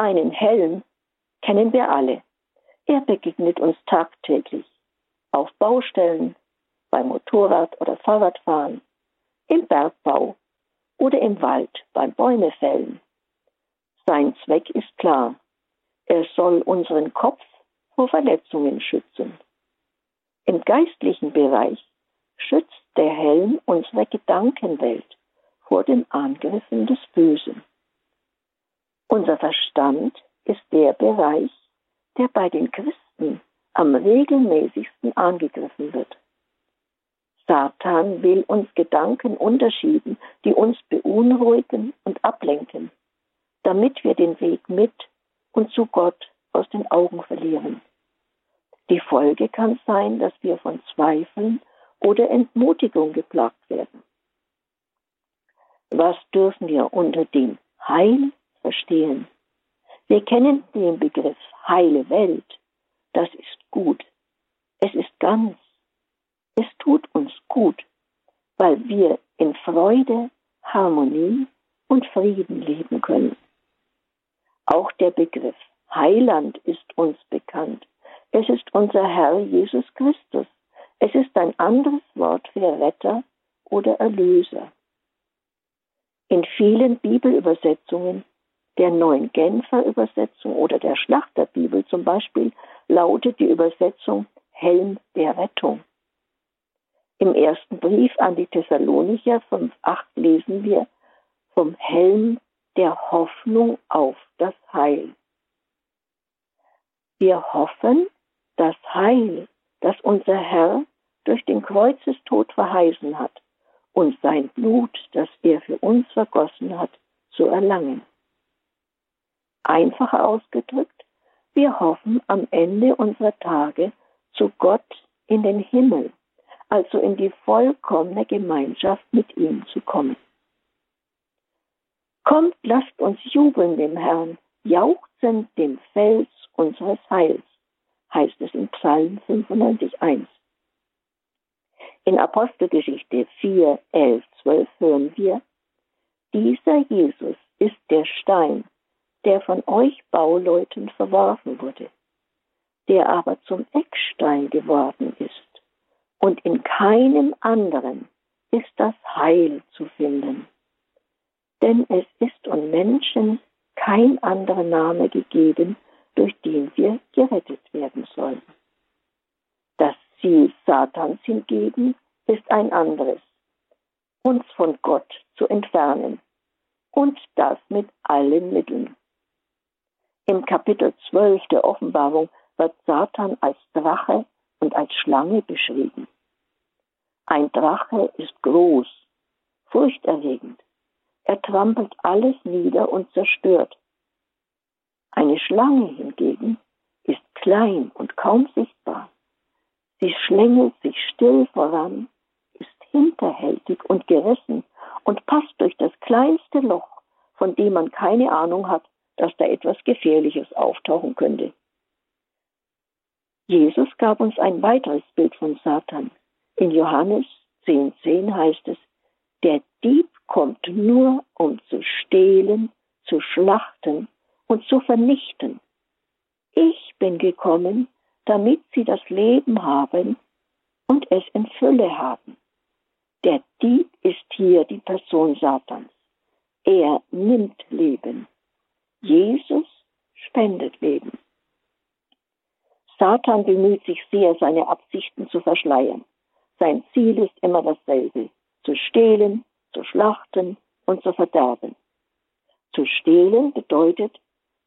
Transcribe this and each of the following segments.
Einen Helm kennen wir alle. Er begegnet uns tagtäglich. Auf Baustellen, beim Motorrad- oder Fahrradfahren, im Bergbau oder im Wald beim Bäumefällen. Sein Zweck ist klar. Er soll unseren Kopf vor Verletzungen schützen. Im geistlichen Bereich schützt der Helm unsere Gedankenwelt vor den Angriffen des Bösen. Unser Verstand ist der Bereich, der bei den Christen am regelmäßigsten angegriffen wird. Satan will uns Gedanken unterschieben, die uns beunruhigen und ablenken, damit wir den Weg mit und zu Gott aus den Augen verlieren. Die Folge kann sein, dass wir von Zweifeln oder Entmutigung geplagt werden. Was dürfen wir unter dem Heil verstehen? Wir kennen den Begriff heile Welt. Das ist gut. Es ist ganz. Es tut uns gut, weil wir in Freude, Harmonie und Frieden leben können. Auch der Begriff Heiland ist uns bekannt. Es ist unser Herr Jesus Christus. Es ist ein anderes Wort für Retter oder Erlöser. In vielen Bibelübersetzungen, der neuen Genfer Übersetzung oder der Schlachterbibel zum Beispiel, lautet die Übersetzung Helm der Rettung. Im ersten Brief an die Thessalonicher 5.8 lesen wir vom Helm der Hoffnung auf das Heil. Wir hoffen, das Heil, das unser Herr durch den Kreuzestod verheißen hat und sein Blut, das er für uns vergossen hat, zu erlangen. Einfacher ausgedrückt, wir hoffen am Ende unserer Tage zu Gott in den Himmel, also in die vollkommene Gemeinschaft mit ihm zu kommen. Kommt, lasst uns jubeln dem Herrn, jauchzen dem Fels unseres Heils, heißt es in Psalm 95.1. In Apostelgeschichte 4, 11, 12 hören wir, dieser Jesus ist der Stein, der von euch Bauleuten verworfen wurde, der aber zum Eckstein geworden ist. Und in keinem anderen ist das Heil zu finden. Denn es ist uns Menschen kein anderer Name gegeben, durch den wir gerettet werden sollen. Das Ziel Satans hingegen ist ein anderes, uns von Gott zu entfernen und das mit allen Mitteln. Im Kapitel 12 der Offenbarung wird Satan als Drache und als Schlange beschrieben. Ein Drache ist groß, furchterregend. Er trampelt alles nieder und zerstört. Eine Schlange hingegen ist klein und kaum sichtbar. Sie schlängelt sich still voran, ist hinterhältig und gerissen und passt durch das kleinste Loch, von dem man keine Ahnung hat, dass da etwas Gefährliches auftauchen könnte. Jesus gab uns ein weiteres Bild von Satan. In Johannes 10,10 10 heißt es, der Dieb kommt nur, um zu stehlen, zu schlachten und zu vernichten. Ich bin gekommen, damit sie das Leben haben und es in Fülle haben. Der Dieb ist hier die Person Satans. Er nimmt Leben. Jesus spendet Leben. Satan bemüht sich sehr, seine Absichten zu verschleiern. Sein Ziel ist immer dasselbe, zu stehlen, zu schlachten und zu verderben. Zu stehlen bedeutet,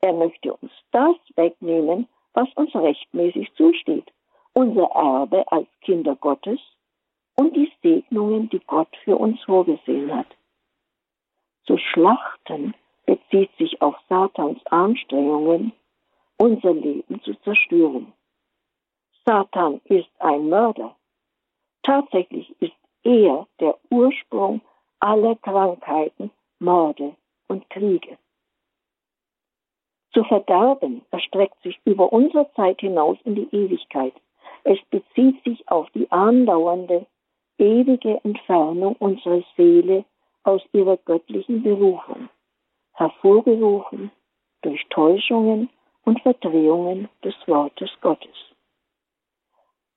er möchte uns das wegnehmen, was uns rechtmäßig zusteht, unser Erbe als Kinder Gottes und die Segnungen, die Gott für uns vorgesehen hat. Zu schlachten bezieht sich auf Satans Anstrengungen, unser Leben zu zerstören. Satan ist ein Mörder. Tatsächlich ist er der Ursprung aller Krankheiten, Morde und Kriege. Zu verderben erstreckt sich über unsere Zeit hinaus in die Ewigkeit. Es bezieht sich auf die andauernde, ewige Entfernung unserer Seele aus ihrer göttlichen Berufung, hervorgerufen durch Täuschungen und Verdrehungen des Wortes Gottes.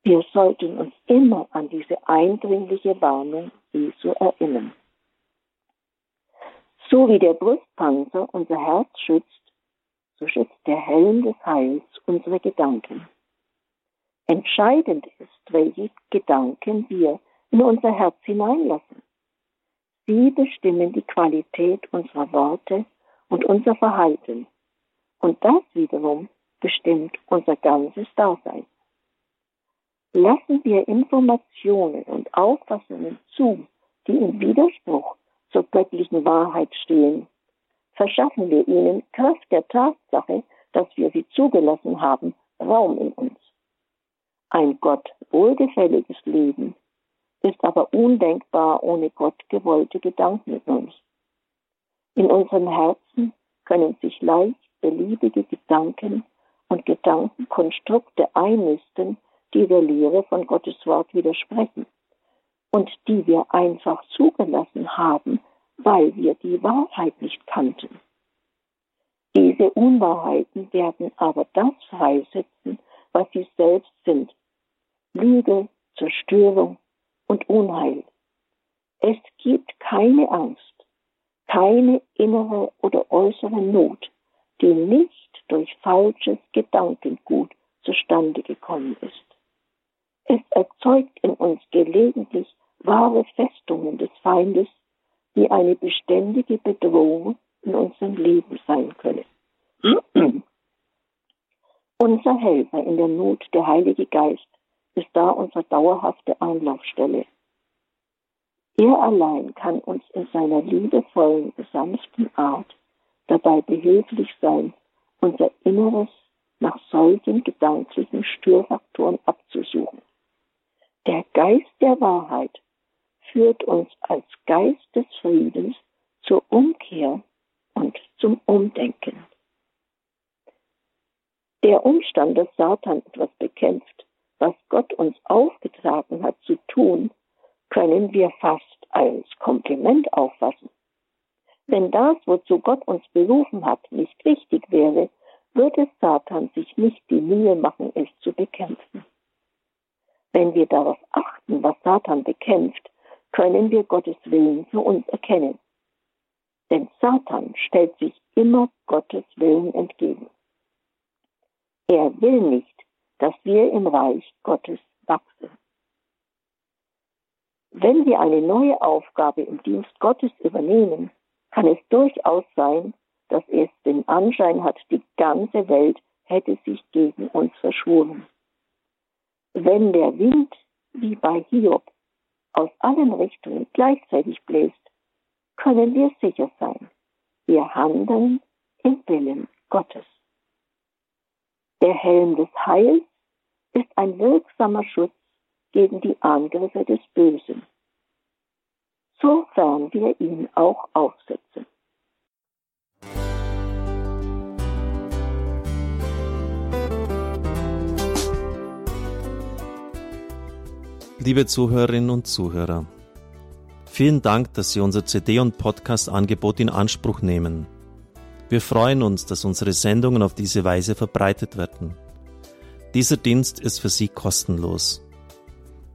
Wir sollten uns immer an diese eindringliche Warnung Jesu erinnern. So wie der Brustpanzer unser Herz schützt, so schützt der Helm des Heils unsere Gedanken. Entscheidend ist, welche Gedanken wir in unser Herz hineinlassen. Sie bestimmen die Qualität unserer Worte und unser Verhalten. Und das wiederum bestimmt unser ganzes Dasein. Lassen wir Informationen und Auffassungen zu, die im Widerspruch zur göttlichen Wahrheit stehen, verschaffen wir ihnen Kraft der Tatsache, dass wir sie zugelassen haben, Raum in uns. Ein Gott wohlgefälliges Leben ist aber undenkbar ohne Gott gewollte Gedanken in uns. In unserem Herzen können sich leicht beliebige Gedanken und Gedankenkonstrukte einnisten, die der Lehre von Gottes Wort widersprechen und die wir einfach zugelassen haben, weil wir die Wahrheit nicht kannten. Diese Unwahrheiten werden aber das freisetzen, was sie selbst sind. Lüge, Zerstörung, und Unheil. Es gibt keine Angst, keine innere oder äußere Not, die nicht durch falsches Gedankengut zustande gekommen ist. Es erzeugt in uns gelegentlich wahre Festungen des Feindes, die eine beständige Bedrohung in unserem Leben sein können. Unser Helfer in der Not, der Heilige Geist, ist da unsere dauerhafte Anlaufstelle. Er allein kann uns in seiner liebevollen, sanften Art dabei behilflich sein, unser Inneres nach solchen gedanklichen Störfaktoren abzusuchen. Der Geist der Wahrheit führt uns als Geist des Friedens zur Umkehr und zum Umdenken. Der Umstand, dass Satan etwas bekämpft, was Gott uns aufgetragen hat zu tun, können wir fast als Kompliment auffassen. Wenn das, wozu Gott uns berufen hat, nicht wichtig wäre, würde Satan sich nicht die Mühe machen, es zu bekämpfen. Wenn wir darauf achten, was Satan bekämpft, können wir Gottes Willen für uns erkennen. Denn Satan stellt sich immer Gottes Willen entgegen. Er will nicht, dass wir im Reich Gottes wachsen. Wenn wir eine neue Aufgabe im Dienst Gottes übernehmen, kann es durchaus sein, dass es den Anschein hat, die ganze Welt hätte sich gegen uns verschworen. Wenn der Wind, wie bei Hiob, aus allen Richtungen gleichzeitig bläst, können wir sicher sein, wir handeln im Willen Gottes. Der Helm des Heils ist ein wirksamer Schutz gegen die Angriffe des Bösen, sofern wir ihn auch aufsetzen. Liebe Zuhörerinnen und Zuhörer, vielen Dank, dass Sie unser CD- und Podcast-Angebot in Anspruch nehmen. Wir freuen uns, dass unsere Sendungen auf diese Weise verbreitet werden. Dieser Dienst ist für Sie kostenlos.